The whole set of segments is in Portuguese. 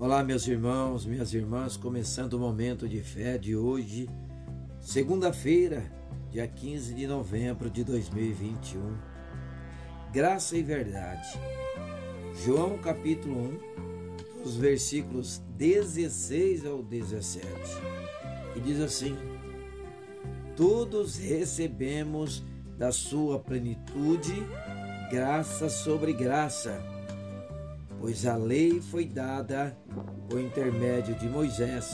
Olá, meus irmãos, minhas irmãs, começando o momento de fé de hoje, segunda-feira, dia 15 de novembro de 2021. Graça e verdade. João capítulo 1, os versículos 16 ao 17, que diz assim: Todos recebemos da sua plenitude graça sobre graça pois a lei foi dada por intermédio de Moisés.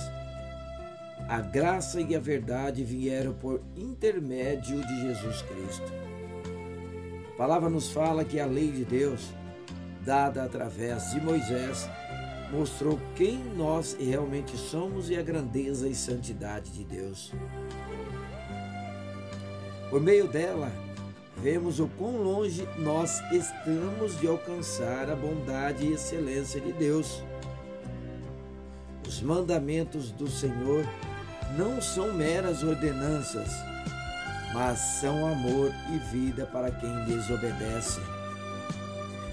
A graça e a verdade vieram por intermédio de Jesus Cristo. A palavra nos fala que a lei de Deus, dada através de Moisés, mostrou quem nós realmente somos e a grandeza e santidade de Deus. Por meio dela, vemos o quão longe nós estamos de alcançar a bondade e excelência de Deus. Os mandamentos do Senhor não são meras ordenanças, mas são amor e vida para quem lhes obedece.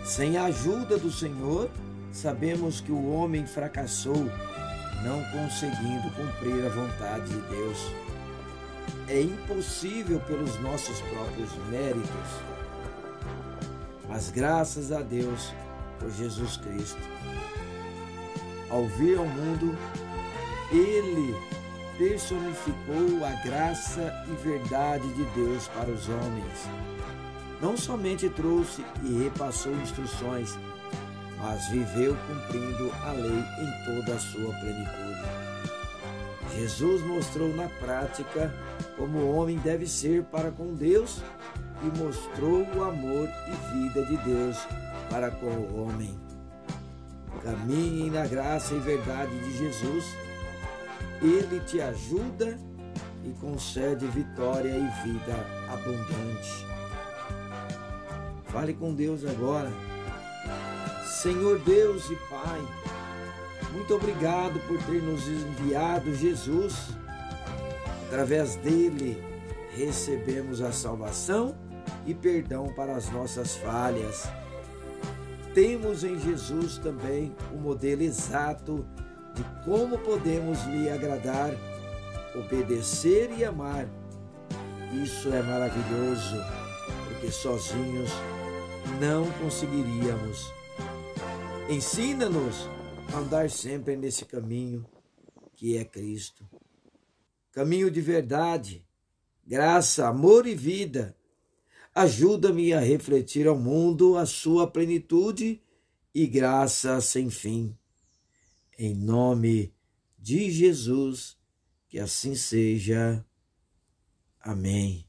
Sem a ajuda do Senhor, sabemos que o homem fracassou, não conseguindo cumprir a vontade de Deus é impossível pelos nossos próprios méritos, mas graças a Deus por Jesus Cristo. Ao vir ao mundo, ele personificou a graça e verdade de Deus para os homens. Não somente trouxe e repassou instruções, mas viveu cumprindo a lei em toda a sua plenitude. Jesus mostrou na prática como o homem deve ser para com Deus e mostrou o amor e vida de Deus para com o homem. Caminhe na graça e verdade de Jesus. Ele te ajuda e concede vitória e vida abundante. Fale com Deus agora. Senhor Deus e Pai, muito obrigado por ter nos enviado Jesus. Através dele recebemos a salvação e perdão para as nossas falhas. Temos em Jesus também o modelo exato de como podemos lhe agradar, obedecer e amar. Isso é maravilhoso, porque sozinhos não conseguiríamos. Ensina-nos andar sempre nesse caminho que é Cristo. Caminho de verdade, graça, amor e vida. Ajuda-me a refletir ao mundo a sua plenitude e graça sem fim. Em nome de Jesus, que assim seja. Amém.